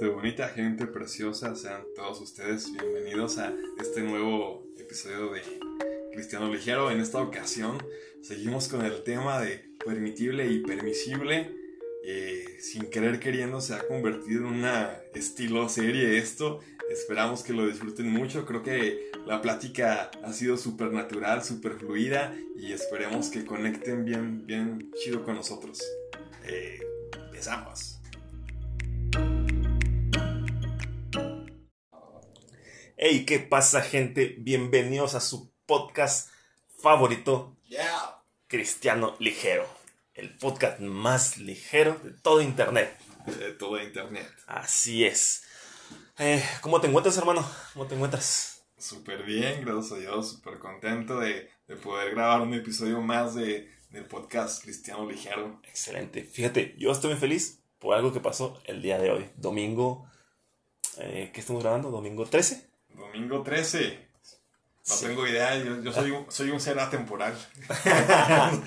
gente bonita, gente preciosa, sean todos ustedes bienvenidos a este nuevo episodio de Cristiano Ligero. En esta ocasión seguimos con el tema de permitible y permisible. Eh, sin querer queriendo se ha convertido en una estilo serie esto. Esperamos que lo disfruten mucho. Creo que la plática ha sido súper natural, súper fluida y esperemos que conecten bien, bien chido con nosotros. Eh, empezamos. Hey, ¿qué pasa, gente? Bienvenidos a su podcast favorito, Yeah. Cristiano Ligero. El podcast más ligero de todo Internet. De todo internet. Así es. Eh, ¿Cómo te encuentras, hermano? ¿Cómo te encuentras? Súper bien, gracias a Dios, súper contento de, de poder grabar un episodio más de, del podcast Cristiano Ligero. Excelente. Fíjate, yo estoy muy feliz por algo que pasó el día de hoy. Domingo. Eh, ¿Qué estamos grabando? ¿Domingo 13? Domingo 13. No Sí. tengo idea, yo, yo soy, un, soy un ser atemporal.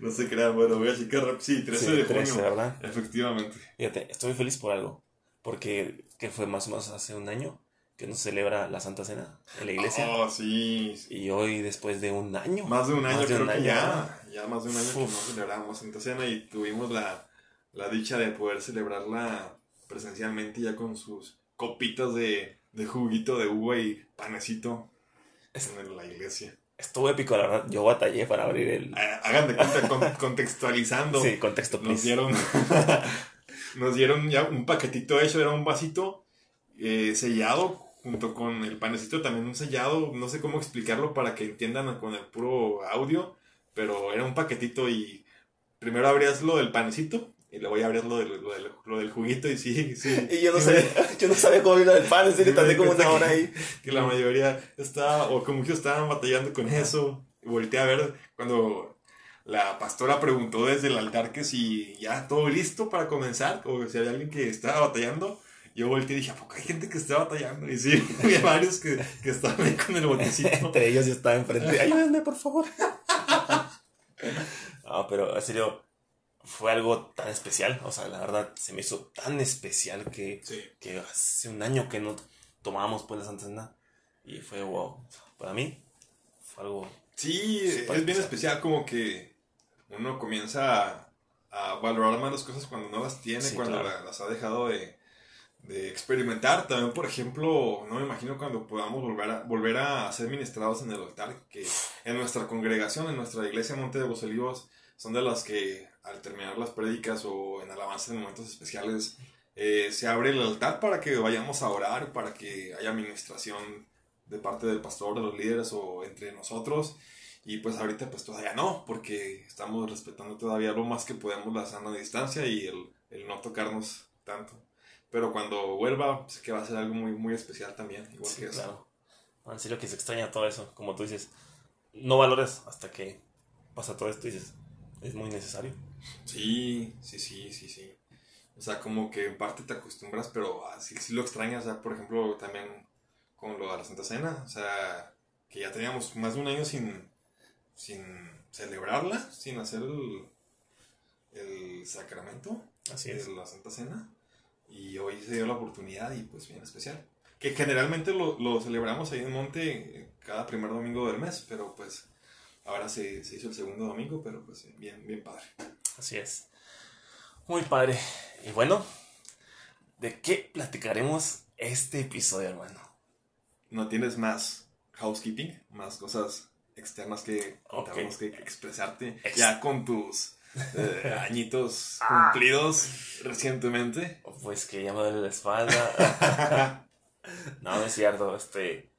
no se crean, bueno, voy a checar rap- Sí, 13 Sí, de 13, junio. ¿verdad? Efectivamente. Fíjate, estoy feliz por algo. Porque que fue más o menos hace un año que no se celebra la Santa Cena en la iglesia. Oh, sí. Y hoy, después de un año. Más de un año, Más de creo un que año, ya. Ya más de un año que no Uf. celebramos Santa Cena y tuvimos la, la dicha de poder celebrarla presencialmente ya con sus copitas de, de juguito de uva y panecito en la iglesia. Estuvo épico, la verdad. Yo batallé para abrir el. Ah, Hagan de cuenta, con- contextualizando. Sí, contexto, nos dieron nos dieron ya un paquetito hecho, era un vasito eh, sellado junto con el panecito también un sellado, no sé cómo explicarlo para que entiendan con el puro audio, pero era un paquetito y primero abrías lo del panecito y luego ya abrías lo del, lo del, lo del juguito y sí, sí. Y yo no sabía, yo no sabía cómo abrir el pan, en serio, tardé como una hora ahí. que la mayoría estaba, o como que estaban batallando con eso. Y volteé a ver cuando la pastora preguntó desde el altar que si ya todo listo para comenzar, o si había alguien que estaba batallando. Yo volteé y dije, ¿a poco hay gente que está batallando? Y sí, había varios que, que estaban ahí con el botecito. Entre ellos yo estaba enfrente. Ayúdenme, por favor. No, pero en serio, fue algo tan especial. O sea, la verdad, se me hizo tan especial que, Sí. que hace un año que no tomábamos pues la Santa Cena. Y fue wow. Para mí, fue algo. Sí, es bien especial. como que uno comienza a, a valorar más las cosas cuando no las tiene, Sí, cuando claro. las ha dejado de, de experimentar. También, por ejemplo, no me imagino cuando podamos volver a, volver a ser ministrados en el altar, que en nuestra congregación, en nuestra iglesia Monte de los Olivos, son de las que al terminar las prédicas o en alabanza en momentos especiales, eh, se abre el altar para que vayamos a orar, para que haya administración de parte del pastor, de los líderes o entre nosotros. Y pues ahorita pues todavía no, porque estamos respetando todavía lo más que podemos la sana distancia y el, el no tocarnos tanto. Pero cuando vuelva, sé que va a ser algo muy, muy especial también, igual Sí, que eso. claro. No, En serio que se extraña todo eso. Como tú dices, no valores hasta que pasa todo esto y dices, es muy necesario. Sí, sí, sí, sí, sí. O sea, como que en parte te acostumbras, pero ah, sí, sí lo extrañas. O sea, por ejemplo, también con lo de la Santa Cena. O sea, que ya teníamos más de un año sin, sin celebrarla, sin hacer el, el sacramento Así de es. la Santa Cena. Y hoy se dio la oportunidad y pues bien especial. Que generalmente lo, lo celebramos ahí en Monte eh, cada primer domingo del mes, pero pues ahora se, se hizo el segundo domingo, pero pues bien, bien padre. Así es. Muy padre. Y bueno, ¿de qué platicaremos este episodio, hermano? ¿No tienes más housekeeping? ¿Más cosas externas que Ok. contarnos, que expresarte? Ex- ya con tus eh, añitos Ah. cumplidos recientemente. Pues que ya me duele la espalda. no, no es cierto. Este,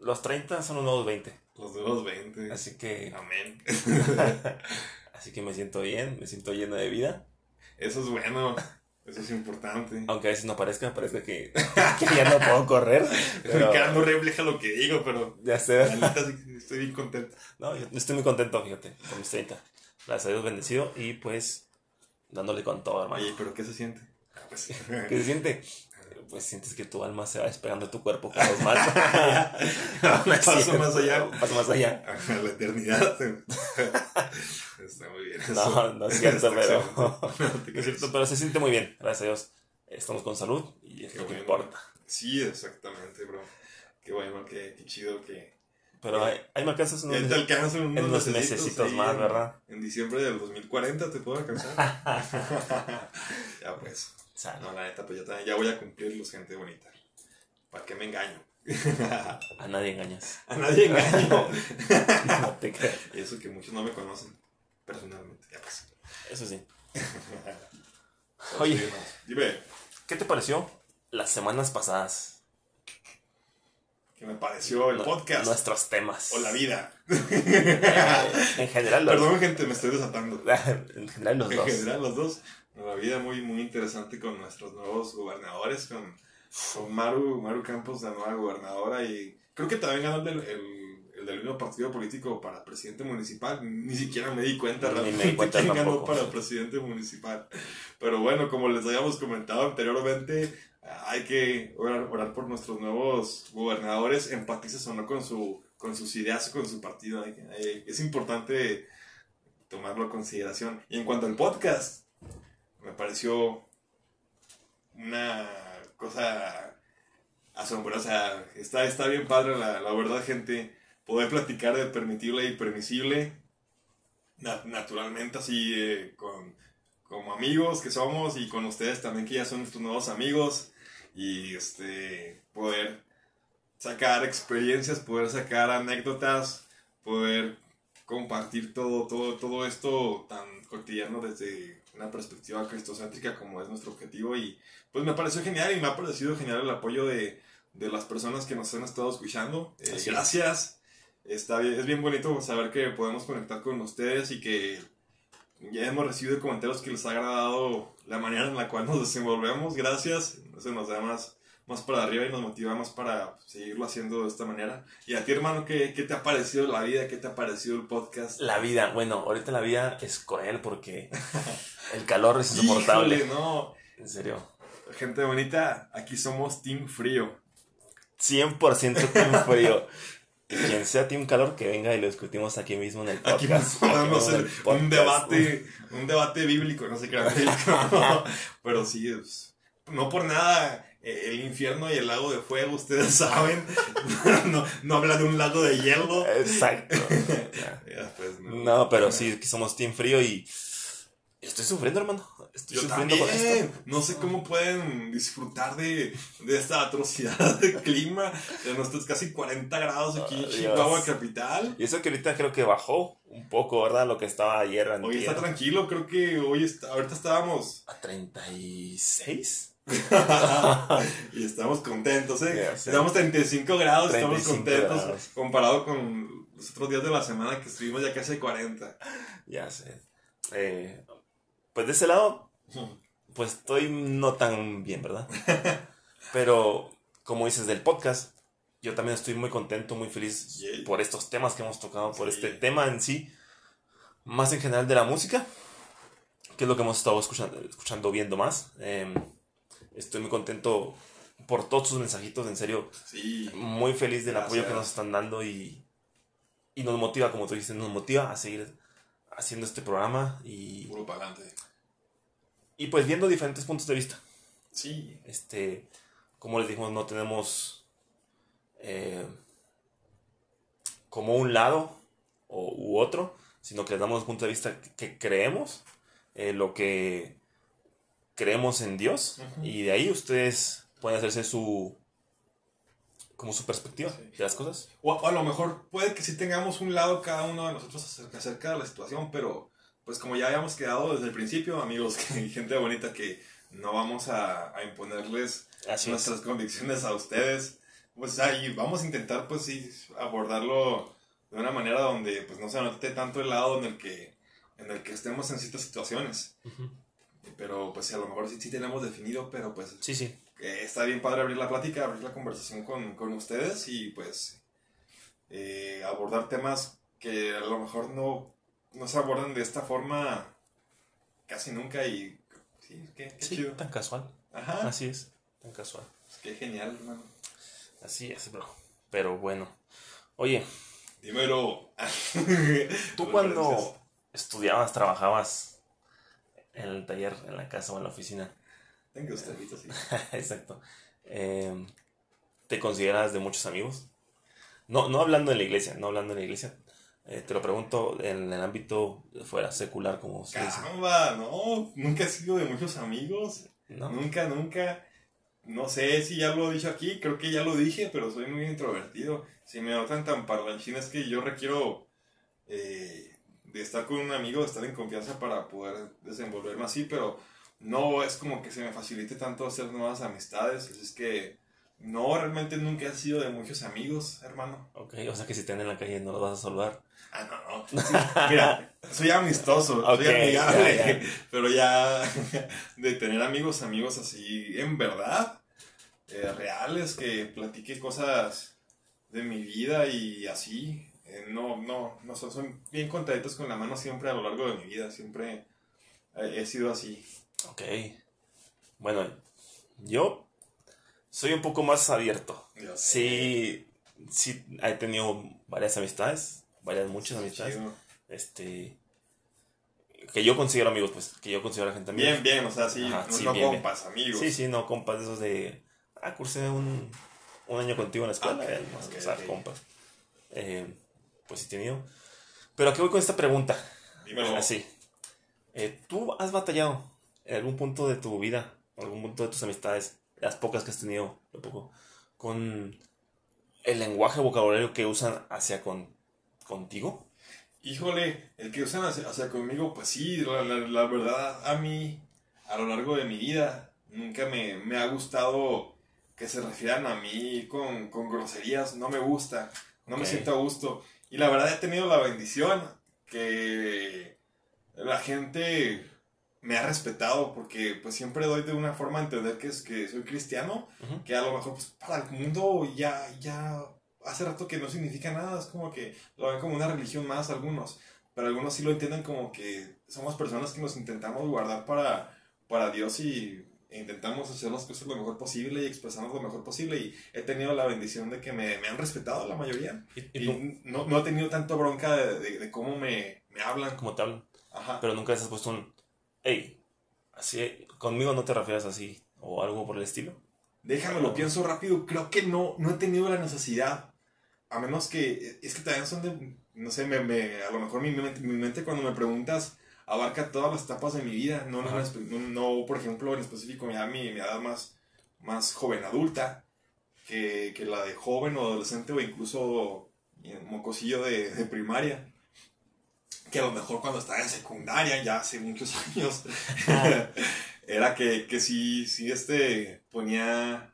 los 30 son los nuevos 20. Los de los 20. Así que, Amén. así que me siento bien, me siento lleno de vida. Eso es bueno. Eso es importante. Aunque a veces no parezca, parezca que, que ya no puedo correr. Mi Pero, cara no refleja lo que digo, pero ya sé. estoy bien contento. No, yo estoy muy contento, fíjate, con mis 30. Gracias a Dios bendecido y pues dándole con todo, hermano. Oye, pero ¿qué se siente? Ah, pues, ¿Qué se siente? Pues sientes que tu alma se va despegando de tu cuerpo cada vez más. Paso más allá. Paso más allá. A la eternidad. Está muy bien. eso. No, no es cierto, pero. No es cierto, pero se siente muy bien, gracias a Dios. estamos con salud y es Qué lo que bueno. importa. Sí, exactamente, bro. Qué bueno, qué, qué chido que... Pero ahí, ahí me alcanzas unos, te unos, en unos mesecitos ahí más, en- ¿verdad? En diciembre del 2040 te puedo alcanzar. ya pues. No, la neta, pues ya, también- ya voy a cumplirlos, gente bonita. ¿Para qué me engaño? A nadie engañas. a nadie engaño. No te creas. y eso que muchos no me conocen personalmente. Ya pues. Eso sí. Oye. Dime, ¿Qué te pareció las semanas pasadas? ¿qué me pareció el podcast? Nuestros temas. O la vida. Eh, en general, los, Perdón, gente, me estoy desatando. en general los En dos. general, los dos. La vida muy, muy interesante con nuestros nuevos gobernadores, con, con Maru, Maru Campos, la nueva gobernadora, y creo que también ganó el el, el del mismo partido político para presidente municipal. Ni siquiera me di cuenta Ni me di realmente cuenta quién ganó para presidente municipal. Pero bueno, como les habíamos comentado anteriormente, hay que orar, orar por nuestros nuevos gobernadores, empatices o no con, su, con sus ideas o con su partido. Hay que- hay- es importante tomarlo en consideración. Y en cuanto al podcast, me pareció una cosa asombrosa. Está, está bien padre, la, la verdad, gente. Poder platicar de permitible y permisible, na- naturalmente, así eh, con, como amigos que somos y con ustedes también, que ya son nuestros nuevos amigos. Y este, poder sacar experiencias, poder sacar anécdotas, poder compartir todo, todo, todo esto tan cotidiano desde una perspectiva cristocéntrica como es nuestro objetivo y pues me pareció genial y me ha parecido genial el apoyo de, de las personas que nos han estado escuchando. Eh, gracias. Está bien, es bien bonito saber que podemos conectar con ustedes y que ya hemos recibido comentarios que les ha agradado la manera en la cual nos desenvolvemos. Gracias. Eso nos da más, más para arriba y nos motiva más para seguirlo haciendo de esta manera. Y a ti, hermano, ¿qué, qué te ha parecido la vida? ¿Qué te ha parecido el podcast? La vida, bueno, ahorita la vida es cruel porque el calor es insoportable. Híjole, no. En serio. Gente bonita, aquí somos Team Frío. 100% team frío. Y quien sea team calor, que venga y lo discutimos aquí mismo en el Aquí podcast. podemos Aquí hacer en el un debate, un debate bíblico, no sé qué era bíblico, pero sí, es- no por nada el infierno y el lago de fuego, ustedes saben, no, no habla de un lago de hielo. Exacto. Pues, no. No, pero sí, aquí somos team frío y estoy sufriendo, hermano. Estoy Yo sufriendo con también, esto. no sé cómo pueden disfrutar de, de esta atrocidad de clima, de nuestros casi 40 grados aquí en Chihuahua capital. Y eso que ahorita creo que bajó un poco, ¿verdad? Lo que estaba ayer. Hoy está tranquilo, creo que hoy está, ahorita estábamos ¿A 36? y estamos contentos, ¿eh? Ya sé. Estamos 35 grados, 35 estamos contentos grados. comparado con los otros días de la semana que estuvimos ya casi 40. Ya sé. Eh, pues de ese lado, pues estoy no tan bien, ¿verdad? Pero, como dices del podcast, yo también estoy muy contento, muy feliz por estos temas que hemos tocado, por Sí. este tema en sí, más en general de la música, que es lo que hemos estado escuchando, escuchando viendo más. Eh, estoy muy contento por todos sus mensajitos, en serio, Sí, muy feliz del apoyo que nos están dando y, y nos motiva, como tú dices, nos motiva a seguir haciendo este programa y, puro para adelante. y pues viendo diferentes puntos de vista. Sí, Este, como les dijimos, no tenemos eh, como un lado o, u otro, sino que les damos un punto de vista que, que creemos, eh, lo que creemos en Dios, Ujú. y de ahí ustedes pueden hacerse su como su perspectiva Sí. de las cosas. O, o a lo mejor puede que sí tengamos un lado cada uno de nosotros acerca, de la situación, pero pues como ya habíamos quedado desde el principio, amigos y gente bonita, que no vamos a, a imponerles Así es. nuestras convicciones a ustedes, pues ahí vamos a intentar pues sí abordarlo de una manera donde pues no se note tanto el lado en el que, en el que estemos en ciertas situaciones. Ujú. Pero pues a lo mejor sí, sí tenemos definido, pero pues Sí, sí. eh, está bien padre abrir la plática, abrir la conversación con, con ustedes y pues eh, abordar temas que a lo mejor no, no se abordan de esta forma casi nunca y sí, qué, qué Sí, chido. tan casual. Ajá, Así es, tan casual. pues, qué genial, hermano. Así es, bro. Pero bueno. Oye, Dímelo. tú cuando estudiabas, trabajabas en el taller, en la casa o en la oficina, Tenga usted, sí. Exacto. Eh, ¿Te consideras de muchos amigos? No, no hablando en la iglesia, no hablando en la iglesia. Eh, te lo pregunto en el ámbito fuera secular, como dice. Caramba, no, nunca he sido de muchos amigos. ¿No? Nunca, nunca. No sé si ya lo he dicho aquí, creo que ya lo dije, pero soy muy introvertido. Si me notan tan parlanchín es que yo requiero eh, de estar con un amigo, de estar en confianza para poder desenvolverme así, pero no es como que se me facilite tanto hacer nuevas amistades. Así es que no, realmente nunca he sido de muchos amigos, hermano. Ok, o sea que si te ven en la calle no los vas a saludar. Ah, no, no. Sí, mira, soy amistoso, Ok, soy amigable, ya, ya. pero ya de tener amigos, amigos así, en verdad, eh, reales, que platique cosas de mi vida y así, eh, no, no, no, son, son bien contaditos con la mano siempre a lo largo de mi vida, siempre he sido así. Ok. Bueno, yo soy un poco más abierto. Yo sé. Sí, sí, he tenido varias amistades, varias, muchas amistades. Chido. Este. Que yo considero amigos, pues, que yo considero a gente amiga. Bien, bien, o sea, sí, Ajá, no, sí, no bien, bien. compas, amigos. Sí, sí, no, compas de esos de. Ah, cursé un, un año contigo en la escuela, Ok, eh, o sea, compas. Eh, pues sí, he tenido. Pero ¿a qué voy con esta pregunta? Dímelo. Así. Eh, ¿Tú has batallado en algún punto de tu vida, en algún punto de tus amistades, las pocas que has tenido, lo poco, con el lenguaje vocabulario que usan hacia con, contigo? Híjole, el que usan hacia, hacia conmigo, pues sí, la, la- la verdad, a mí, a lo largo de mi vida, nunca me, me ha gustado que se refieran a mí con, con groserías, no me gusta, no me siento a gusto. Y la verdad he tenido la bendición que la gente me ha respetado porque pues siempre doy de una forma a entender que es que soy cristiano, que a lo mejor pues, para el mundo ya, ya hace rato que no significa nada, es como que lo ven como una religión más algunos, pero algunos sí lo entienden como que somos personas que nos intentamos guardar para, para Dios y intentamos hacer las cosas lo mejor posible y expresarnos lo mejor posible y he tenido la bendición de que me, me han respetado la mayoría ¿Y, y y no, no he tenido tanto bronca de, de- de cómo me, me hablan. cómo te hablan? Ajá. Pero nunca les has puesto un. Hey, así, conmigo no te refieras así, o algo por el estilo. Déjame, lo pienso rápido. Creo que no, no he tenido la necesidad. A menos que. Es que también son de. No sé, me, me- a lo mejor mi mi mente cuando me preguntas abarca todas las etapas de mi vida. No, espe- no, no, por ejemplo, en específico, ya mi, mi edad más, más joven adulta que, que la de joven o adolescente o incluso eh, mocosillo de, de primaria. Que a lo mejor cuando estaba en secundaria, ya hace muchos años, era que, que sí, sí, este ponía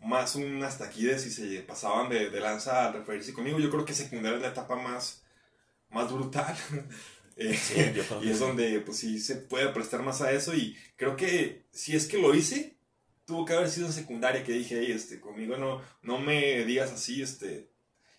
más un hasta aquí de si se pasaban de, de lanza al referirse conmigo. Yo creo que secundaria es la etapa más, más brutal. Eh, Sí, y es donde pues sí se puede prestar más a eso y creo que si es que lo hice, tuvo que haber sido en secundaria que dije, "Ey, este, conmigo no, no me digas así, este,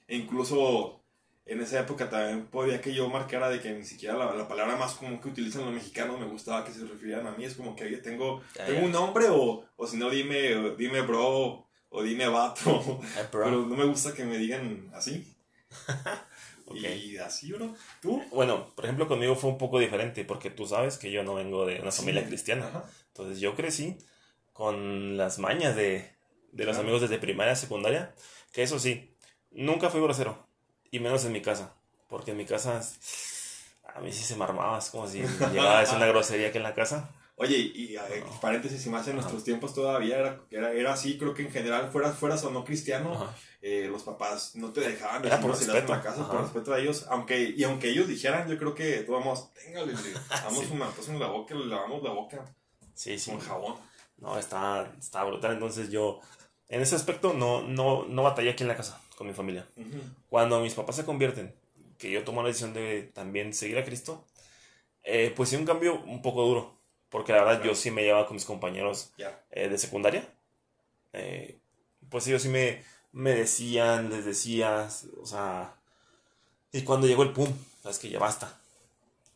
e incluso en esa época también podía que yo marcara de que ni siquiera la, la palabra más común que utilizan los mexicanos me gustaba que se refirieran a mí, es como que tengo, Ya, tengo un nombre o, o si no dime, dime bro o dime vato, bro. pero no me gusta que me digan así. Y así, bro. ¿Tú? Bueno, por ejemplo, conmigo fue un poco diferente, porque tú sabes que yo no vengo de una familia cristiana. Ajá. Entonces yo crecí con las mañas de, de los amigos desde primaria, secundaria, que eso sí, nunca fui grosero, y menos en mi casa, porque en mi casa a mí sí se me armaba, es como si llegaba a una grosería que en la casa. Oye, y eh, paréntesis, y más en nuestros tiempos todavía era, era, era así, creo que en general, fueras, fueras o no cristiano, eh, los papás no te dejaban Era por en la casa ajá. por respeto a ellos, aunque, y aunque ellos dijeran, yo creo que todos vamos, téngale, le damos Sí. una en la boca, le lavamos la boca Sí, sí. con jabón. No, está, está brutal. Entonces yo, en ese aspecto, no, no, no batallé aquí en la casa con mi familia. Ujú. Cuando mis papás se convierten, que yo tomo la decisión de también seguir a Cristo, eh, pues sí, un cambio un poco duro. Porque la verdad yo sí me llevaba con mis compañeros eh, de secundaria. Eh, pues ellos sí me, me decían, les decías, o sea... Y cuando llegó el pum, sabes que ya basta.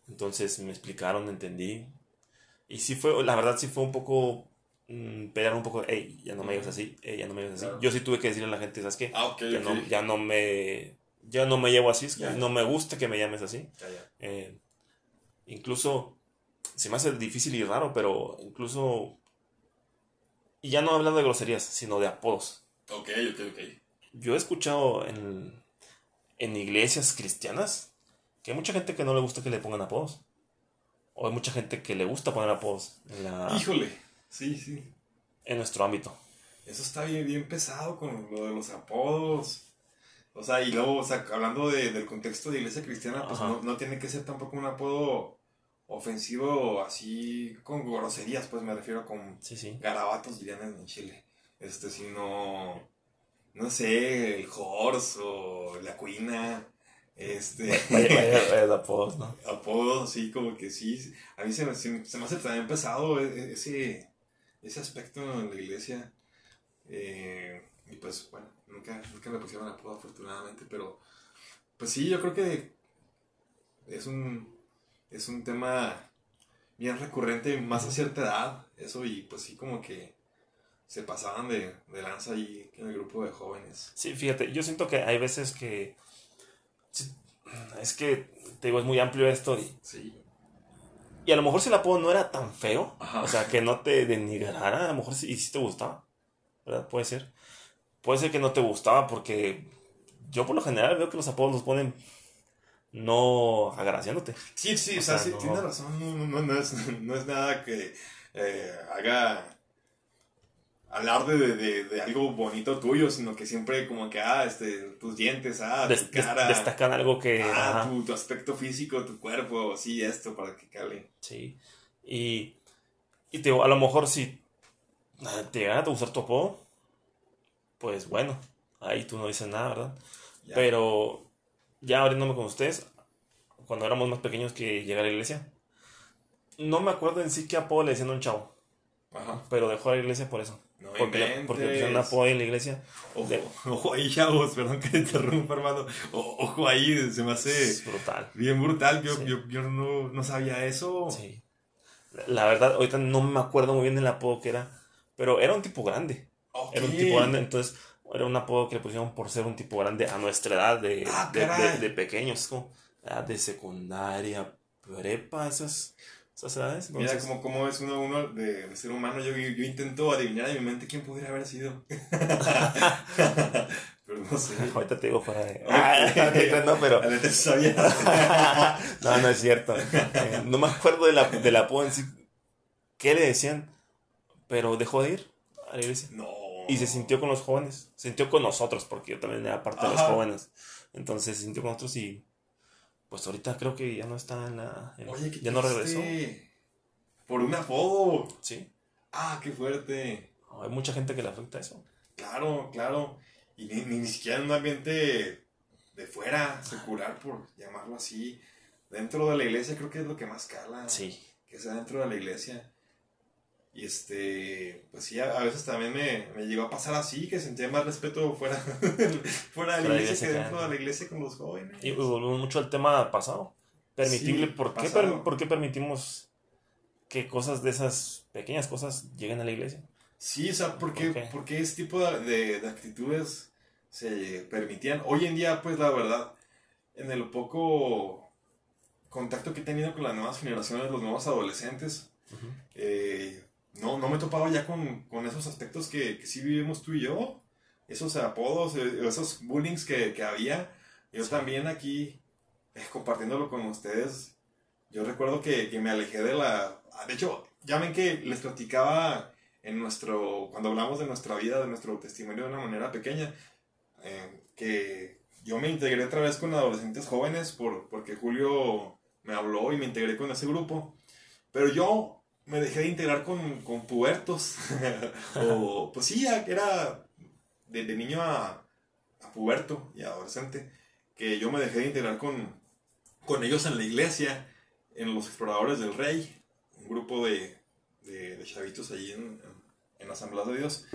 Entonces me explicaron, entendí. Y sí fue, la verdad sí fue un poco... mm, pelear un poco, hey, ya no me digas así, hey, ya no me digas así. Claro. Yo sí tuve que decirle a la gente, ¿sabes qué? Ah, ok, ya, ok. no, ya no me ya no me llevo así, es que Ya. no me gusta que me llames así. Ya, ya. Eh, incluso se me hace difícil y raro, pero incluso Y ya no hablando de groserías, sino de apodos. Ok, ok, ok. Yo he escuchado en, en iglesias cristianas que hay mucha gente que no le gusta que le pongan apodos. O hay mucha gente que le gusta poner apodos en, la, Híjole, sí, sí. en nuestro ámbito. Eso está bien, bien pesado con lo de los apodos. O sea, y luego, o sea, hablando de- del contexto de iglesia cristiana, pues no, no tiene que ser tampoco un apodo ofensivo así con groserías, pues me refiero con Sí, sí. garabatos, dirían en Chile. Este, sino, no sé, el horse o la cuina, este, de apodos, ¿no? apodos así como que sí. A mí se me, se, se me hace también pesado e- e- ese, ese aspecto en la iglesia. Eh, y pues bueno, nunca, nunca me pusieron apodo afortunadamente, pero pues sí, yo creo que es un, es un tema bien recurrente, más a cierta edad, eso y pues sí como que se pasaban de, de lanza ahí en el grupo de jóvenes. Sí, fíjate, yo siento que hay veces que... Es que, te digo, es muy amplio esto y, Sí. y a lo mejor si el apodo no era tan feo, Ajá. o sea, que no te denigrara, a lo mejor sí, y sí te gustaba, ¿verdad? Puede ser. Puede ser que no te gustaba porque yo por lo general veo que los apodos los ponen no agraciándote. Sí, sí, O sea, sí, no- tiene razón, no, no, no es, no es nada que eh, haga alarde de, de, de algo bonito tuyo, sino que siempre como que, ah, este, tus dientes, ah, Des- tu cara, destacan algo que... ah, tu, tu aspecto físico, tu cuerpo, sí, esto, para que cale. Sí. Y, y te a lo mejor si ah, te llegara a gustar tu apodo, pues bueno, ahí tú no dices nada, ¿verdad? Ya. Pero ya abriéndome con ustedes, cuando éramos más pequeños que llegué a la iglesia, no me acuerdo en sí qué apodo le decían a un chavo, Ajá. pero dejó a la iglesia por eso. No porque, le- inventes. porque pusieron apodo en la iglesia. Ojo, de- ojo ahí, chavos, perdón que te interrumpa, hermano. O- ojo ahí, se me hace Es brutal. bien brutal. Yo, Sí. yo, yo no, no sabía eso. Sí. La verdad, ahorita no me acuerdo muy bien el apodo que era, pero era un tipo grande. Ok. Era un tipo grande, entonces era un apodo que le pusieron por ser un tipo grande a nuestra edad de, Ah, de, de- de pequeños, como edad de secundaria, prepa, esas, esas edades. Mira cómo, cómo es uno, uno de, de ser humano. Yo, yo, yo intento adivinar en mi mente quién pudiera haber sido. pero no sé. Ahorita te digo fuera de... Ah, no, pero... La no, no es cierto. Eh, no me acuerdo de la, del apodo en sí. ¿Qué le decían? Pero dejó de ir a la iglesia. No. Y se sintió con los jóvenes. Se sintió con nosotros, porque yo también era parte de los Ajá. jóvenes. Entonces se sintió con nosotros y. Pues ahorita creo que ya no está en la. en- Oye, ¿qué ya no regresó. Por un apodo. Sí. Ah, qué fuerte. Hay mucha gente que le afecta eso. Claro, claro. Y ni, ni, ni siquiera en un ambiente de fuera, secular, por llamarlo así. Dentro de la iglesia creo que es lo que más cala. Sí. que sea dentro de la iglesia. Y este, pues sí, a, a veces también me, me llegó a pasar así, que sentía más respeto fuera, fuera de la iglesia que dentro de la iglesia con los jóvenes. Y volvemos mucho al tema pasado. Permitible. Sí, ¿por, qué pasado. per- ¿Por qué permitimos que cosas de esas pequeñas cosas lleguen a la iglesia? Sí, o sea, ¿por qué, Ok. por qué ese tipo de, de- de actitudes se permitían? Hoy en día, pues la verdad, en el poco contacto que he tenido con las nuevas generaciones, los nuevos adolescentes, eh, no, no me he topado ya con, con esos aspectos que, que sí vivimos tú y yo, esos apodos, eh, esos bullings que, que había. Yo también aquí, eh, compartiéndolo con ustedes, yo recuerdo que, que me alejé de la... De hecho, ya ven que les platicaba en nuestro, cuando hablamos de nuestra vida, de nuestro testimonio de una manera pequeña, eh, que yo me integré otra vez con adolescentes jóvenes por, porque Julio me habló y me integré con ese grupo. Pero yo me dejé de integrar con, con pubertos. o, pues sí, ya era de, niño a, a puberto y adolescente, que yo me dejé de integrar con, con ellos en la iglesia, en los exploradores del rey, un grupo de, de, chavitos allí en, en, en la Asamblea de Dios.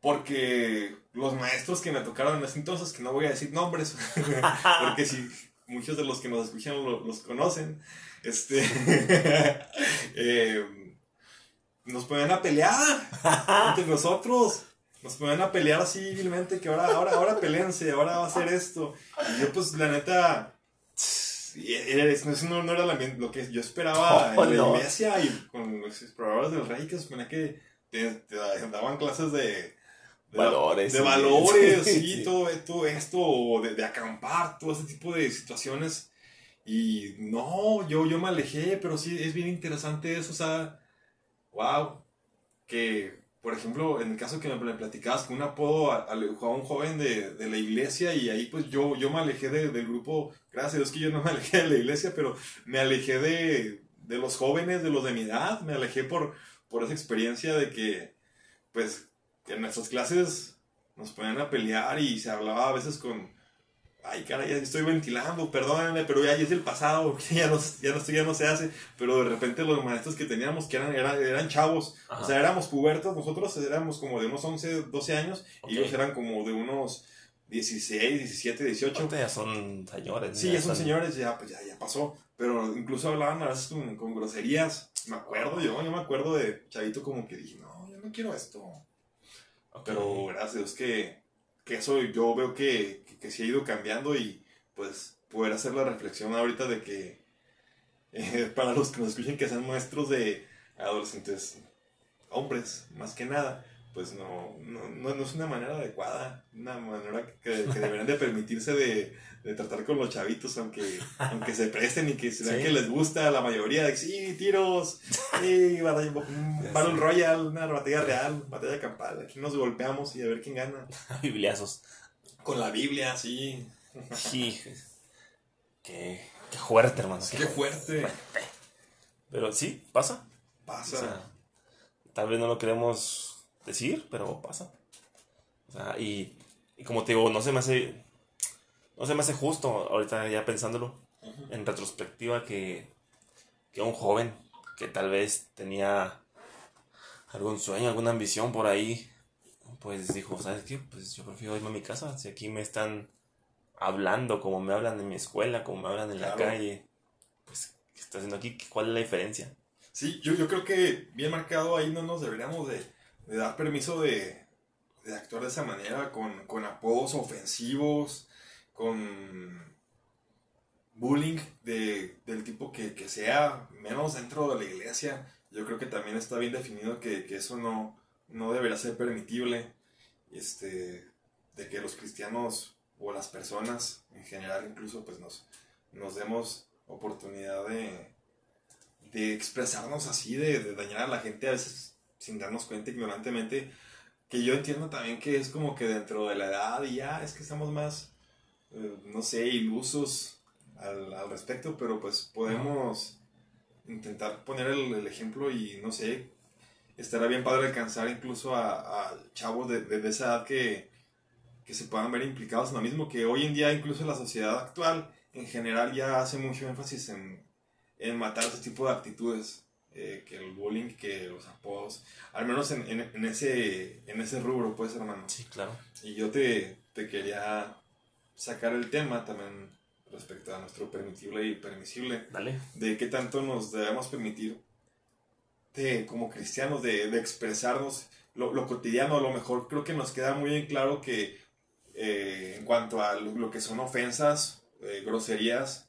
Porque los maestros que me tocaron en ese entonces, que no voy a decir nombres, porque si muchos de los que nos escuchan lo- los conocen, este, eh, nos ponían a pelear entre nosotros. Nos ponían a pelear así vilmente, que ahora, ahora, ahora peleense, ahora va a hacer esto. Y yo, pues, la neta, eso no, no era la- lo que yo esperaba Oh, en la no. iglesia y con los exploradores del rey, que se suponía que te, te daban clases de, de valores. De sí, valores, sí, sí, todo, todo esto, de, de acampar, todo ese tipo de situaciones. Y no, yo, yo me alejé, pero sí es bien interesante eso, o sea, wow, que por ejemplo, en el caso que me platicabas, un apodo a, a un joven de, de, la iglesia y ahí pues yo, yo me alejé de, del grupo, gracias a Dios que yo no me alejé de la iglesia, pero me alejé de, de los jóvenes, de los de mi edad, me alejé por, por esa experiencia de que pues en nuestras clases nos ponían a pelear y se hablaba a veces con, ay caray, ya estoy ventilando, perdónenme, pero ya, es el pasado, ya no, ya no, esto ya no se hace, pero de repente los maestros que teníamos, que eran, eran, eran chavos, Ajá. o sea, éramos pubertos, nosotros éramos como de unos 11, 12 años, y ellos eran como de unos 16, 17, 18. Ahorita ya son señores. Sí, ya son señores, ya, pues ya, ya pasó. Pero incluso hablaban a veces con, con groserías. Me acuerdo yo, yo me acuerdo de chavito como que dije, no, yo no quiero esto. Pero gracias a Dios que, que eso yo veo que, que, sí ha ido cambiando y pues poder hacer la reflexión ahorita de que eh, para los que nos escuchen que sean maestros de adolescentes hombres, más que nada, pues no, no, no, no es una manera adecuada, una manera que, que deberían de permitirse de, de tratar con los chavitos, aunque, aunque se presten y que se vean Sí. que les gusta la mayoría, de sí, tiros, sí, batalla, Ya Battle sé. Royale, una batalla real, batalla campal, aquí nos golpeamos y a ver quién gana. Bibliazos. Con la Biblia, sí. Hijo. Qué, qué fuerte, hermano. Qué fuerte. Pero sí, pasa. O Pasa. sea, tal vez no lo queremos decir, pero pasa. O sea, y, y como te digo, no se me hace. No se me hace justo ahorita ya pensándolo en retrospectiva que, que un joven que tal vez tenía algún sueño, alguna ambición por ahí, pues dijo, ¿sabes qué? Pues yo prefiero irme a mi casa. Si aquí me están hablando como me hablan en mi escuela, como me hablan en la calle, pues, ¿qué está haciendo aquí? ¿Cuál es la diferencia? Sí, yo, yo creo que bien marcado ahí no nos deberíamos de, de dar permiso de, de actuar de esa manera, con, con apodos ofensivos, con bullying de, del tipo que, que sea, menos dentro de la iglesia. Yo creo que también está bien definido que, que eso no, no debería ser permitible, este, de que los cristianos o las personas en general incluso pues nos, nos demos oportunidad de, de expresarnos así, de, de dañar a la gente a veces sin darnos cuenta ignorantemente, que yo entiendo también que es como que dentro de la edad y ya es que estamos más, eh, no sé, ilusos al, al respecto, pero pues podemos intentar poner el, ejemplo y no sé, estará bien padre alcanzar incluso a, chavos de, de- de esa edad que, que se puedan ver implicados en lo mismo, que hoy en día incluso la sociedad actual en general ya hace mucho énfasis en, en matar ese tipo de actitudes, eh, que el bullying, que los apodos, al menos en, en, en ese, en ese rubro, pues hermano. Sí, claro. Y yo te, te quería sacar el tema también respecto a nuestro permitible y permisible, Dale. de qué tanto nos debemos permitir de, como cristianos de, de expresarnos lo, lo cotidiano. A lo mejor creo que nos queda muy bien claro que eh, en cuanto a lo, lo que son ofensas, eh, groserías,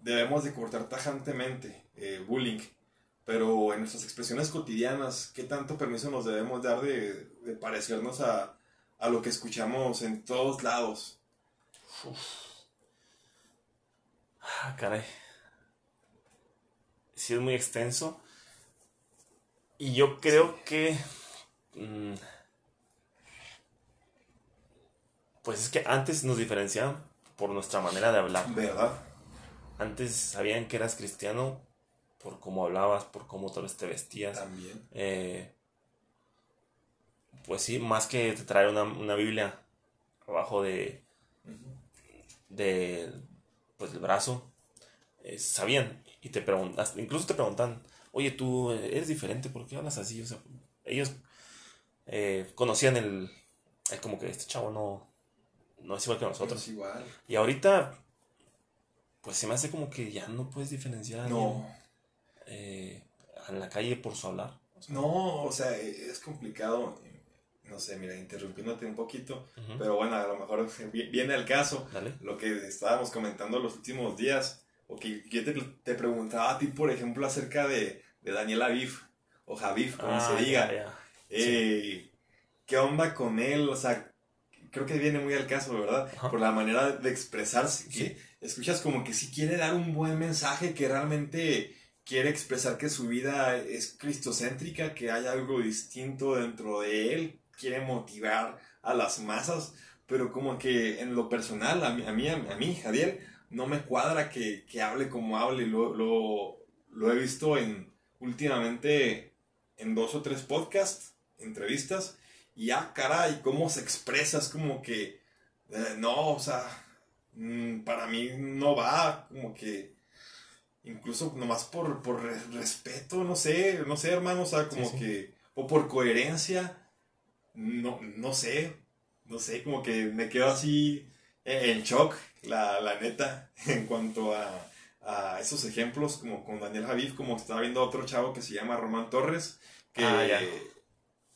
debemos de cortar tajantemente eh, bullying, pero en nuestras expresiones cotidianas, ¿qué tanto permiso nos debemos dar de, de parecernos a, a lo que escuchamos en todos lados? Ah, caray. Sí, es muy extenso. Y yo creo que. mm, pues es que antes nos diferenciaban por nuestra manera de hablar. ¿Verdad? Antes sabían que eras cristiano por cómo hablabas, por cómo tal vez te vestías. También. Eh, pues sí, más que te traer una, una Biblia abajo de, de pues el brazo, eh, sabían y te preguntas, incluso te preguntan, oye, tú eres diferente, ¿por qué hablas así? O sea, ellos eh, conocían el, el como que este chavo no, no es igual que nosotros. Es igual. Y ahorita, pues se me hace como que ya no puedes diferenciar No, eh, en la calle por su hablar. O sea, no, o sea, es complicado. No sé, mira, interrumpiéndote un poquito, pero bueno, a lo mejor vi- viene al caso. Dale. lo que estábamos comentando los últimos días, o que yo te, te preguntaba a ti, por ejemplo, acerca de, de Daniel Aviv, o Javif, como Ah, se diga. ya, ya. Eh, ¿Qué onda con él? O sea, creo que viene muy al caso, ¿verdad? Ajá. Por la manera de expresarse, que Sí. escuchas como que sí quiere dar un buen mensaje, que realmente quiere expresar que su vida es cristocéntrica, que hay algo distinto dentro de él, quiere motivar a las masas, pero como que en lo personal, a mí, a mí, a mí Javier, no me cuadra que, que hable como hable, lo, lo, lo he visto en últimamente en dos o tres podcasts, entrevistas, y ah, caray, cómo se expresa, es como que, eh, no, o sea, mm, para mí no va, como que, incluso nomás por, por re- respeto, no sé, no sé, hermano, o sea, como Sí, sí. que, o por coherencia, no, no sé, no sé, como que me quedo así en shock, la, la neta, en cuanto a, a esos ejemplos, como con Daniel Javif, como estaba viendo a otro chavo que se llama Román Torres, que, Ah,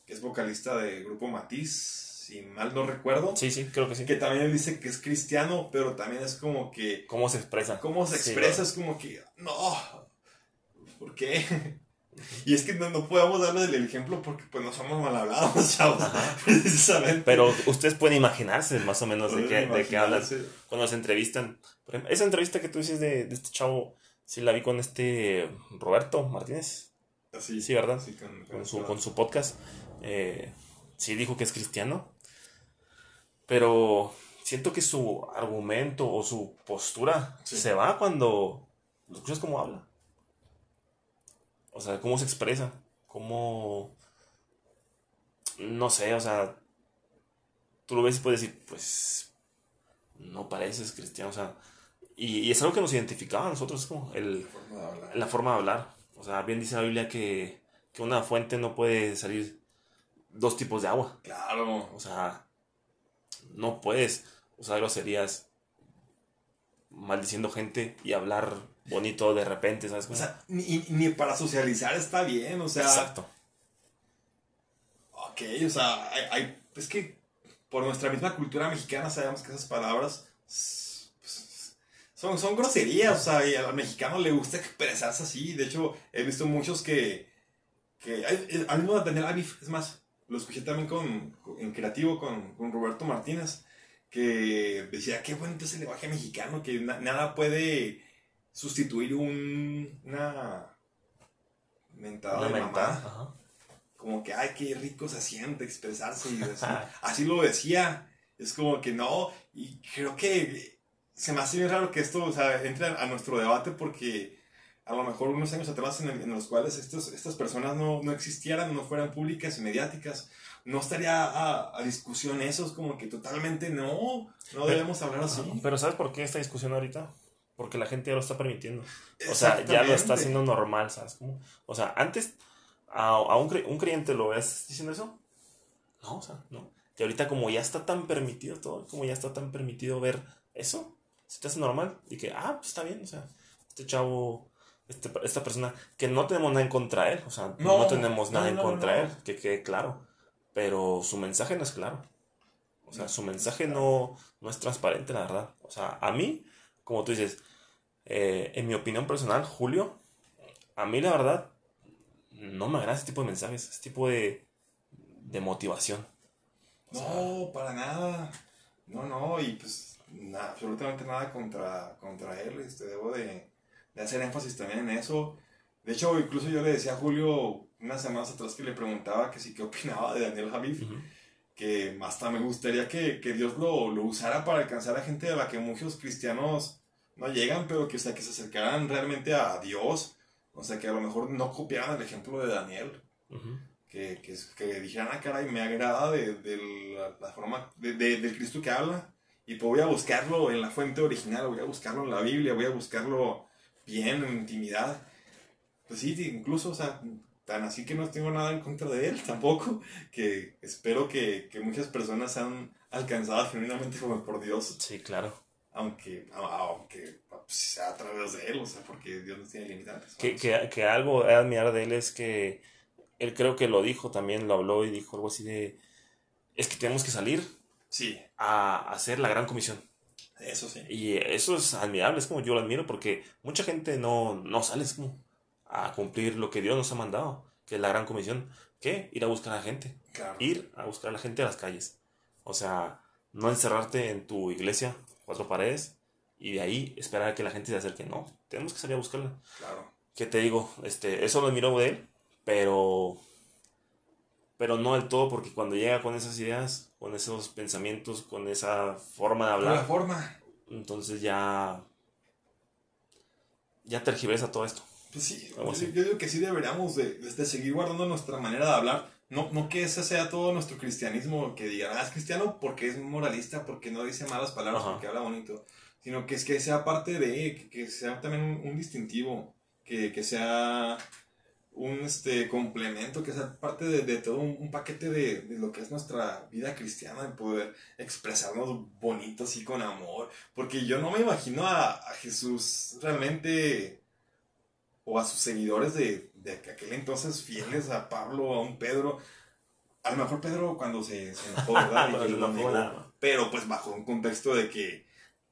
que es vocalista del grupo Matiz, si mal no recuerdo, Sí, sí, creo que sí. que también dice que es cristiano, pero también es como que, ¿Cómo se expresa? cómo se expresa, es como que, no, ¿por qué? Y es que no, no podemos darle el ejemplo porque pues no somos mal hablados, chavos, precisamente. Pero ustedes pueden imaginarse más o menos de qué, de qué hablan cuando se entrevistan. Por ejemplo, esa entrevista que tú dices de, de este chavo, sí la vi con este Roberto Martínez, Así, Sí, ¿verdad? Sí, con, con su, con su podcast. Eh, sí dijo que es cristiano, pero siento que su argumento o su postura Sí. se va cuando lo escuchas cómo habla. O sea, cómo se expresa, cómo... No sé, o sea, tú lo ves y puedes decir, pues, no pareces cristiano, o sea, y, y es algo que nos identificaba a nosotros, es como el, forma de la forma de hablar. O sea, bien dice la Biblia que, que una fuente no puede salir dos tipos de agua. Claro. O sea, no puedes usar groserías maldiciendo gente y hablar bonito de repente, ¿sabes? O sea, ni, ni para socializar está bien, o sea. Exacto. Ok, o sea, hay, hay- es que por nuestra misma cultura mexicana sabemos que esas palabras pues, son, son groserías, o sea, y al mexicano le gusta expresarse así. De hecho, he visto muchos que. que hay- al mismo Avif, es más, lo escuché también con, con- en creativo con, con Roberto Martínez, que decía: qué bonito es el lenguaje mexicano, que na- nada puede sustituir un, una mentada Una de mentada, mamá ajá. como que, ay, qué rico se siente expresarse y así, así lo decía. Es como que no, y creo que se me hace bien raro que esto, o sea, entre a nuestro debate porque a lo mejor unos años atrás en, el- en los cuales estos, estas personas no, no existieran, no fueran públicas y mediáticas, no estaría a, a discusión eso, es como que totalmente no, no debemos hablar así. Pero ¿sabes por qué esta discusión ahorita? Porque la gente ya lo está permitiendo. O sea, ya lo está haciendo normal, ¿sabes? cómo? O sea, antes a, a un, cre- un creyente lo ves diciendo eso. No, o sea, no. Y ahorita como ya está tan permitido todo, como ya está tan permitido ver eso, se te hace normal. Y que, ah, pues está bien, o sea, este chavo, este, esta persona, que no tenemos nada en contra de él, o sea, no, No, tenemos nada no, en no, contra de él, que quede claro. Pero su mensaje no es claro. O sea, su mensaje no, no es transparente, la verdad. O sea, a mí, como tú dices, eh, en mi opinión personal, Julio, a mí la verdad, no me agrada ese tipo de mensajes, ese tipo de, de motivación. O sea, No, para nada. No, no, y pues nada, absolutamente nada contra, contra él. Este, debo de, de hacer énfasis también en eso. De hecho, incluso yo le decía a Julio unas semanas atrás que le preguntaba que sí qué opinaba de Daniel Javif, ujú. que hasta me gustaría que, que Dios lo, lo usara para alcanzar a gente a la que muchos cristianos no llegan, pero que, o sea, que se acercaran realmente a Dios. O sea, que a lo mejor no copiaran el ejemplo de Daniel Ujú. que, que, que dijeran, ah, caray, me agrada de, de la, la forma de, de- del Cristo que habla. Y pues voy a buscarlo en la fuente original, voy a buscarlo en la Biblia, voy a buscarlo bien, en intimidad. Pues sí, incluso, o sea, tan así que no tengo nada en contra de él tampoco, que espero que, que muchas personas sean alcanzadas genuinamente como por Dios, Sí, claro. aunque, aunque pues, sea a través de él, o sea, porque Dios no tiene limitantes. Que, que, que algo de admirar de él es que él creo que lo dijo también, lo habló y dijo algo así de, es que tenemos que salir Sí, a hacer la gran comisión. Eso sí. Y eso es admirable, es como yo lo admiro porque mucha gente no, no sale es como a cumplir lo que Dios nos ha mandado. que es la gran comisión, que ir a buscar a la gente. Claro. Ir a buscar a la gente a las calles. O sea, no encerrarte en tu iglesia, cuatro paredes, y de ahí esperar a que la gente se acerque. No, tenemos que salir a buscarla. Claro. ¿Qué te digo? Este, eso lo admiro de él, pero, pero no del todo, porque cuando llega con esas ideas, con esos pensamientos, con esa forma de La hablar, forma. entonces ya, ya tergiversa todo esto. Pues sí, yo, yo digo que sí deberíamos de, de- de seguir guardando nuestra manera de hablar. No, no que ese sea todo nuestro cristianismo, que digan, ah, es cristiano porque es moralista, porque no dice malas palabras, Ajá. porque habla bonito. Sino que es que sea parte de, que, que sea también un, un distintivo, que, que sea un este, complemento, que sea parte de, de todo un, un paquete de, de lo que es nuestra vida cristiana, de poder expresarnos bonito, así con amor. Porque yo no me imagino a, a Jesús realmente o a sus seguidores de, de aquel entonces fieles a Pablo, a un Pedro. A lo mejor Pedro cuando se, se enojó, ¿verdad? Y nada más. pero pues bajo un contexto de que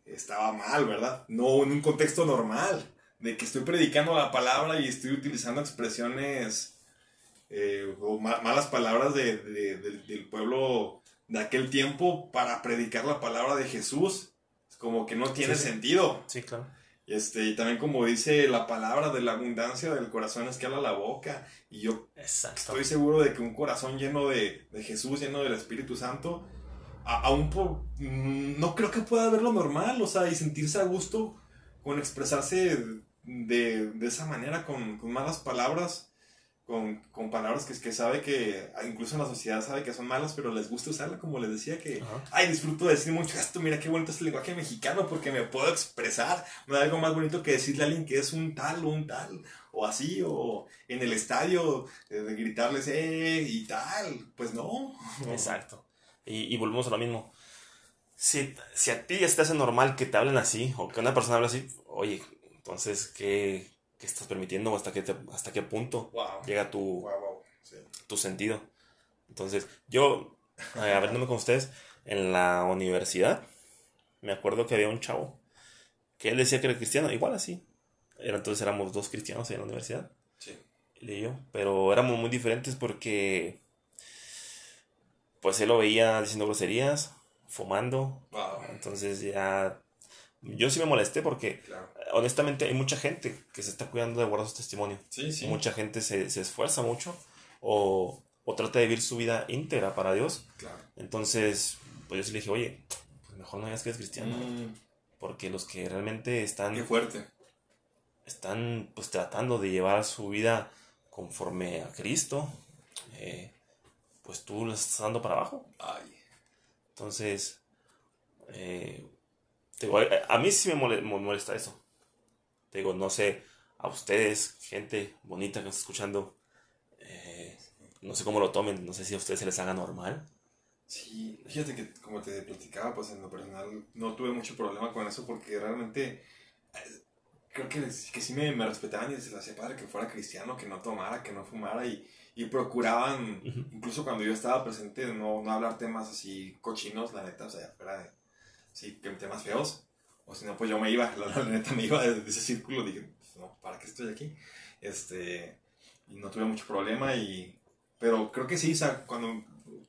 estaba mal, ¿verdad? No en un contexto normal, de que estoy predicando la palabra y estoy utilizando expresiones eh, o ma- malas palabras de- de- del- del pueblo de aquel tiempo para predicar la palabra de Jesús. Es como que no tiene Sí, sí. sentido. Sí, claro. Y, este, y también como dice la palabra de la abundancia del corazón es que habla la boca. Y yo Exacto. estoy seguro de que un corazón lleno de, de Jesús, lleno del Espíritu Santo, a- aún por, mm, no creo que pueda ver lo normal, o sea, y sentirse a gusto con expresarse de, de esa manera, con, con malas palabras, con, con palabras que, que sabe que, incluso en la sociedad sabe que son malas, pero les gusta usarla, como les decía, que, Ajá. ay, disfruto de decir mucho esto, mira qué bonito es el lenguaje mexicano, porque me puedo expresar, no hay algo más bonito que decirle a alguien que es un tal o un tal, o así, o en el estadio, eh, de gritarles, eh, y tal, pues no. Exacto. Y, y volvemos a lo mismo. Si, si a ti ya te hace normal que te hablen así, o que una persona hable así, oye, entonces, ¿qué, qué estás permitiendo? ¿O hasta qué, te- hasta qué punto Wow. llega tu, Wow, wow. Sí. tu sentido? Entonces, yo, eh, hablándome con ustedes, en la universidad, me acuerdo que había un chavo que él decía que era cristiano, igual así. Era, entonces éramos dos cristianos en la universidad Sí. él y yo, pero éramos muy diferentes porque pues él lo veía diciendo groserías, fumando, Wow. entonces ya yo sí me molesté porque Claro. Honestamente hay mucha gente que se está cuidando de guardar su testimonio, Sí, sí. mucha gente se, se esfuerza mucho o, o trata de vivir su vida íntegra para Dios, Claro. entonces pues yo sí le dije, oye, pues mejor no digas que eres cristiano, Mm, porque los que realmente están qué fuerte. están pues tratando de llevar su vida conforme a Cristo, eh, pues tú les estás dando para abajo. Ay. Entonces, eh, digo, a, a mí sí me molesta eso. Te digo, no sé, a ustedes, gente bonita que está escuchando, eh, no sé cómo lo tomen, no sé si a ustedes se les haga normal. Sí, fíjate que como te platicaba, pues en lo personal no tuve mucho problema con eso porque realmente eh, creo que, que sí me, me respetaban y se les hacía padre que fuera cristiano, que no tomara, que no fumara y, y procuraban, incluso cuando yo estaba presente, no, no hablar temas así cochinos, la neta, o sea, fuera de, sí, temas feos, o si no, pues yo me iba, la, neta me iba de, ese círculo, dije, pues, no, ¿para qué estoy aquí? Este, y no tuve mucho problema y, pero creo que sí, cuando,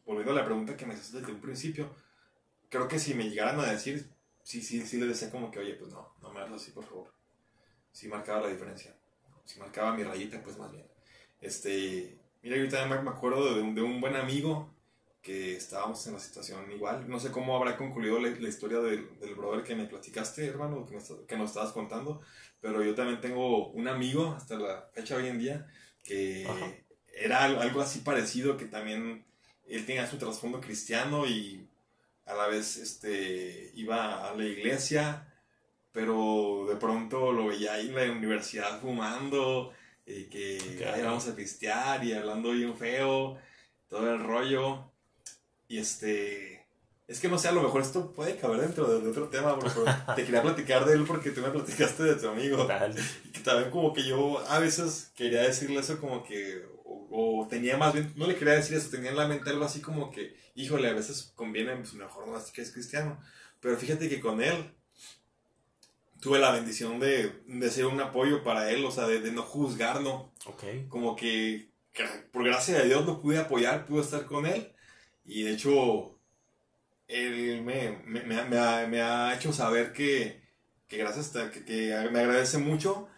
volviendo a la pregunta que me hiciste desde un principio, creo que si me llegaran a decir, sí, sí, sí les decía como que, oye, pues no, no me hagas así, por favor. Sí marcaba la diferencia. Sí marcaba mi rayita, pues más bien. Este, mira, yo también me- me acuerdo de un, de un buen amigo que estábamos en la situación igual. No sé cómo habrá concluido la, la historia del, del brother que me platicaste, hermano, que, me que nos estabas contando. Pero yo también tengo un amigo, hasta la fecha hoy en día, que Ajá. era al- algo así parecido, que también él tenía su trasfondo cristiano y a la vez este, iba a la iglesia, pero de pronto lo veía ahí en la universidad fumando, y que Ok. "Ay, vamos a pistear y hablando bien feo, todo el rollo. Y este. Es que no sé, a lo mejor esto puede caber dentro de, de otro tema, bro, pero te quería platicar de él porque tú me platicaste de tu amigo. Tal. Y que también como que yo a veces quería decirle eso como que, o, o tenía más bien, no le quería decir eso, tenía en la mente algo así como que, híjole, a veces conviene, pues mejor no que es cristiano. Pero fíjate que con él tuve la bendición de, de ser un apoyo para él, o sea, de, de no juzgarlo, Ok. como que por gracia de Dios lo pude apoyar, pude estar con él. Y de hecho, él me, me, me, ha, me ha, hecho saber que, que gracias, que, que, me agradece mucho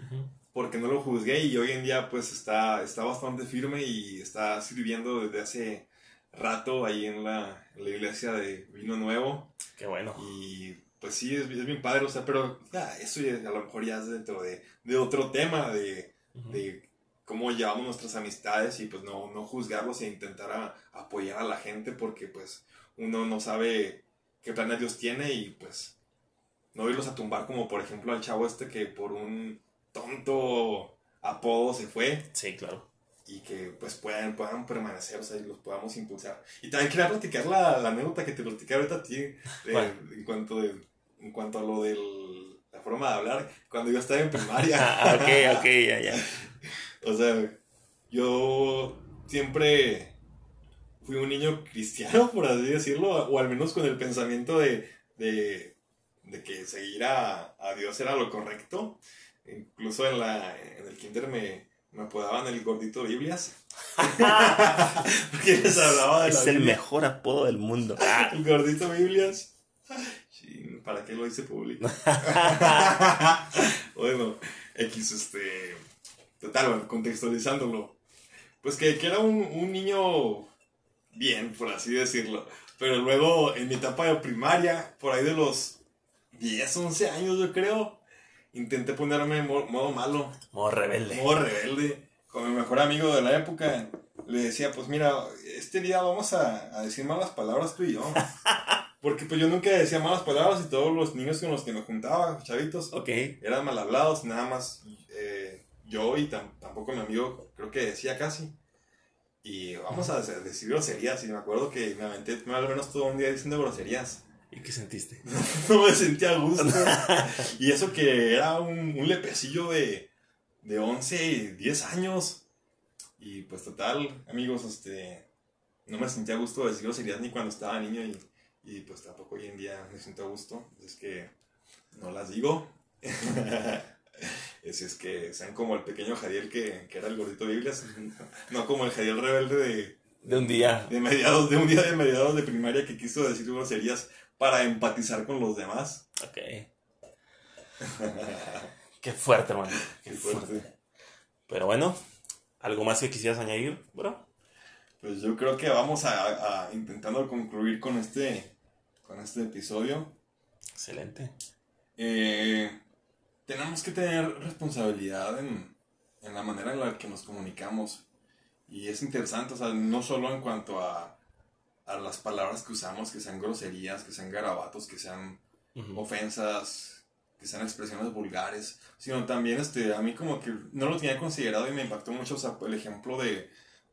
porque no lo juzgué y hoy en día pues está, está bastante firme y está sirviendo desde hace rato ahí en la, la iglesia de Vino Nuevo. Qué bueno. Y pues sí, es, es bien padre, o sea, pero eso a lo mejor ya es dentro de, de otro tema, de, de, cómo llevamos nuestras amistades y pues no, no juzgarlos e intentar apoyar a la gente porque pues uno no sabe qué planes Dios tiene y pues no irlos a tumbar como por ejemplo al chavo este que por un tonto apodo se fue. Sí, claro. Y que pues puedan, puedan permanecer, o sea, y los podamos impulsar. Y también quería platicar la, la anécdota que te platicé ahorita a ti, en, cuanto de, en cuanto a lo de la forma de hablar, cuando yo estaba en primaria. Ah, ok, ok, ya, ya. O sea, yo siempre fui un niño cristiano, por así decirlo, o al menos con el pensamiento de, de, de que seguir a, a Dios era lo correcto. Incluso en, la, en el kinder me, me apodaban el gordito Biblias. Porque les hablaba de Es el mejor apodo del mundo. el gordito Biblias. ¿Para qué lo hice público? bueno, X, este. Total, contextualizándolo. Pues que, que era un, un niño bien, por así decirlo. Pero luego, en mi etapa de primaria, por ahí de los 10, 11 años, yo creo, intenté ponerme en modo malo. Modo rebelde. Modo rebelde. Con mi mejor amigo de la época, le decía, pues mira, este día vamos a, decir malas palabras tú y yo. Porque pues yo nunca decía malas palabras y todos los niños con los que me juntaba, chavitos, okay. eran mal hablados, nada más eh, yo y tampoco mi amigo creo que decía casi. Y vamos a decir groserías y me acuerdo que me aventé al menos todo un día diciendo groserías. ¿Y qué sentiste? no me sentía a gusto. y eso que era un, un lepecillo de, de 11, 10 años. Y pues total, amigos, este, no me sentía a gusto de decir groserías ni cuando estaba niño y, y pues tampoco hoy en día me siento a gusto. Es que no las digo. es, es que sean como el pequeño Jadiel que, que era el gordito Biblias, no como el Jadiel rebelde de, de un día. De mediados, de un día de mediados de primaria que quiso decir groserías para empatizar con los demás. Ok. Qué fuerte, hermano. Qué, fuerte. Pero bueno, ¿algo más que quisieras añadir, bro? Pues yo creo que vamos a, intentando concluir con este, con este episodio. Excelente. Eh, tenemos que tener responsabilidad en, en la manera en la que nos comunicamos. Y es interesante, o sea, no solo en cuanto a a las palabras que usamos, que sean groserías, que sean garabatos, que sean ofensas, que sean expresiones vulgares, sino también este, a mí como que no lo tenía considerado y me impactó mucho o sea, el ejemplo de,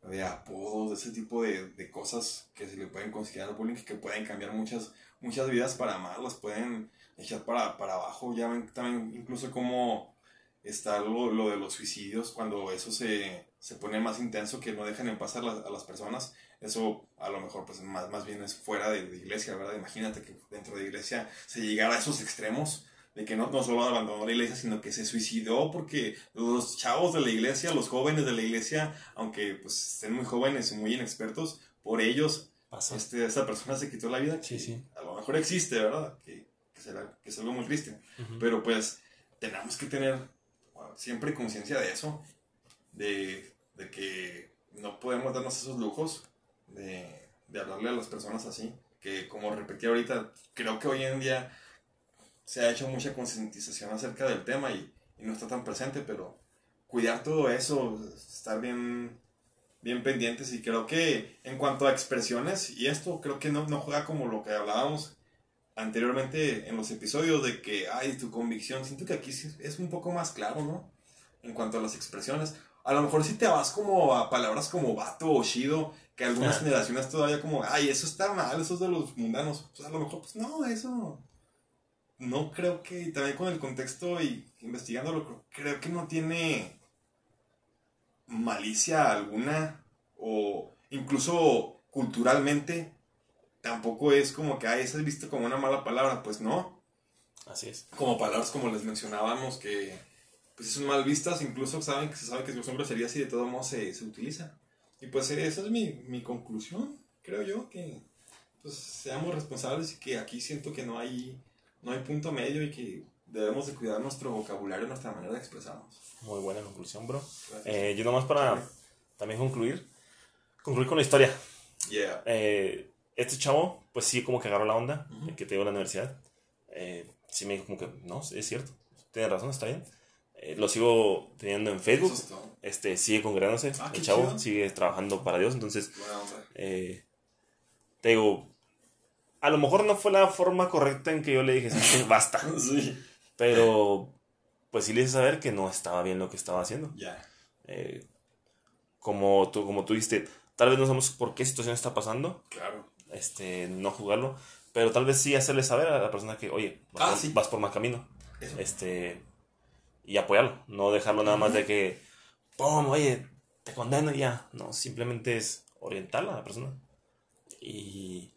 de apodos, ese tipo de, de, cosas que se le pueden considerar bullying, que pueden cambiar muchas, muchas vidas para mal, las pueden echar para, para abajo, ya ven también incluso como está lo, lo de los suicidios, cuando eso se, se, pone más intenso, que no dejan en pasar a las personas, eso a lo mejor pues más, más bien es fuera de, de, iglesia, ¿verdad? Imagínate que dentro de iglesia se llegara a esos extremos de que no, no solo abandonó la iglesia, sino que se suicidó porque los chavos de la iglesia, los jóvenes de la iglesia, aunque pues estén muy jóvenes y muy inexpertos, por ellos este, esta persona se quitó la vida. Sí, sí. A lo mejor existe, ¿verdad? Que, que, será, que es algo muy triste. Pero pues tenemos que tener siempre conciencia de eso, de, de que no podemos darnos esos lujos de, de hablarle a las personas así, que como repetí ahorita, creo que hoy en día se ha hecho mucha concientización acerca del tema y, y, no está tan presente, pero cuidar todo eso, estar bien, bien pendientes y creo que en cuanto a expresiones, y esto creo que no, no juega como lo que hablábamos anteriormente en los episodios de que, ay, tu convicción, siento que aquí es un poco más claro, ¿no? En cuanto a las expresiones. A lo mejor si te vas como a palabras como vato o shido, que algunas generaciones todavía como, ay, eso está mal, eso es de los mundanos. Pues a lo mejor, pues no, eso no creo que, también con el contexto y investigándolo, creo que no tiene malicia alguna o incluso culturalmente tampoco es como que, eso es visto como una mala palabra, pues no. Así es. Como palabras como les mencionábamos que pues son mal vistas, incluso saben que se sabe que son groserías y de todo modo se, se utilizan. Y pues esa es mi, mi conclusión, creo yo, que pues seamos responsables y que aquí siento que no hay, no hay punto medio y que debemos de cuidar nuestro vocabulario, nuestra manera de expresarnos. Muy buena conclusión, bro. Eh, yo nomás para también concluir, concluir con la historia. Yeah. Eh, este chavo, pues sí, como que agarró la onda, que te dio la universidad. Eh, sí me dijo como que, no, es cierto, tiene razón, está bien. Eh, lo sigo teniendo en Facebook. Es. Este, sigue congregándose, Ah, el chavo, chido. sigue trabajando para Dios, entonces, eh, te digo, a lo mejor no fue la forma correcta en que yo le dije, "¿Sabes qué? basta, Sí. pero pues sí le hice saber que no estaba bien lo que estaba haciendo. Ya. Eh, como, tú, como tú dijiste, tal vez no sabemos por qué situación está pasando, Claro. este, no jugarlo, pero tal vez sí hacerle saber a la persona que, oye, vas, Ah, por- sí. vas por mal camino, Eso. este, y apoyarlo, no dejarlo nada más de que, pum, oye, te condeno y ya, no, simplemente es orientarla a la persona. Y,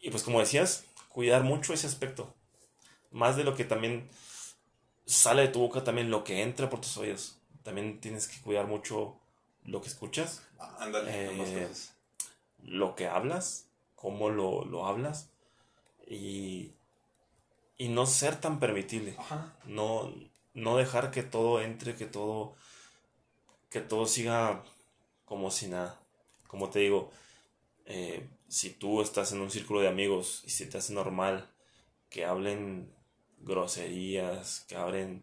y pues como decías, cuidar mucho ese aspecto, más de lo que también sale de tu boca, también lo que entra por tus oídos, también tienes que cuidar mucho lo que escuchas, Ándale, Eh, lo que hablas, cómo lo, lo hablas y, y no ser tan permitible. Ajá. No, no dejar que todo entre, que todo, que todo siga como si nada. Como te digo, eh, si tú estás en un círculo de amigos y se te hace normal que hablen groserías, que hablen,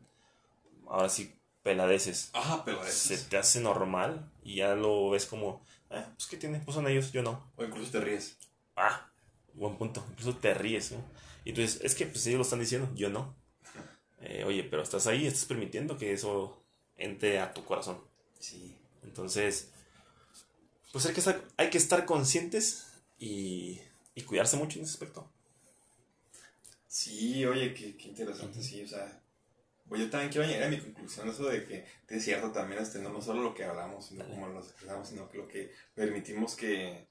ahora sí, peladeces, Ajá, se te hace normal y ya lo ves como, eh, pues ¿qué tiene? Pues son ellos, yo no. O incluso te ríes. Ah, buen punto. Incluso te ríes, ¿no? Y tú dices, es que pues ellos lo están diciendo, yo no. Eh, oye, pero estás ahí, estás permitiendo que eso entre a tu corazón. Sí. Entonces, pues hay que estar, hay que estar conscientes y, y cuidarse mucho en ese aspecto. Sí, oye, qué, qué interesante, sí, o sea, pues yo también quiero llegar a mi conclusión, eso de que es cierto también, este, no, no solo lo que hablamos, sino Dale. cómo lo expresamos, sino que lo que permitimos que,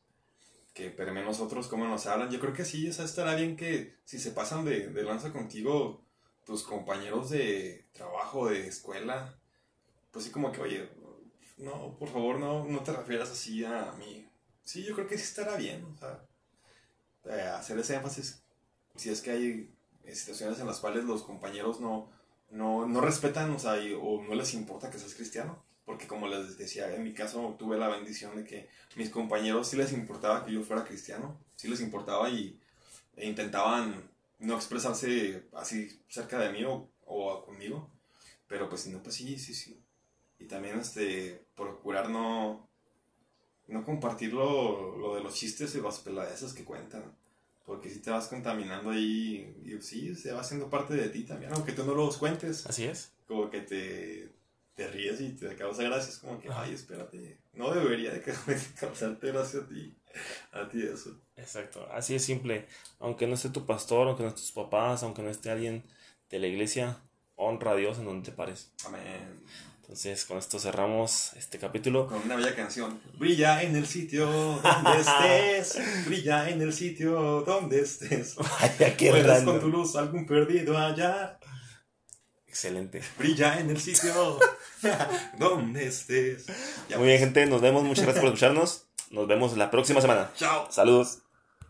que permee nosotros, cómo nos hablan, yo creo que sí, o sea, estará bien que si se pasan de, de lanza contigo tus compañeros de trabajo, de escuela, pues sí como que, oye, no, por favor, no, no te refieras así a mí. Sí, yo creo que sí estará bien, eh, hacer ese énfasis si es que hay situaciones en las cuales los compañeros no, no, no respetan, o sea, o no les importa que seas cristiano. Porque como les decía, en mi caso tuve la bendición de que mis compañeros sí les importaba que yo fuera cristiano, sí les importaba y e intentaban no expresarse así cerca de mí o, o conmigo. Pero pues si no, pues sí, sí, sí. Y también este, procurar no, no compartir lo, lo de los chistes y las peladeces que cuentan. Porque si te vas contaminando ahí, y sí, se va haciendo parte de ti también, aunque tú no los cuentes. Así es. Como que te, te ríes y te causa gracia, es como que, Ajá. ay, espérate, no debería de causarte gracia a ti, a ti eso. Exacto, así es simple. Aunque no esté tu pastor, aunque no esté tus papás, aunque no esté alguien de la iglesia, honra a Dios en donde te pares. Amén. Entonces, con esto cerramos este capítulo. Con una bella canción. Brilla en el sitio donde estés, brilla en el sitio donde estés. Vaya, qué con tu luz algún perdido allá. Excelente. Brilla en el sitio donde estés. Ya Muy bien, gente, nos vemos. Muchas gracias por escucharnos. Nos vemos la próxima semana. Chao. Saludos.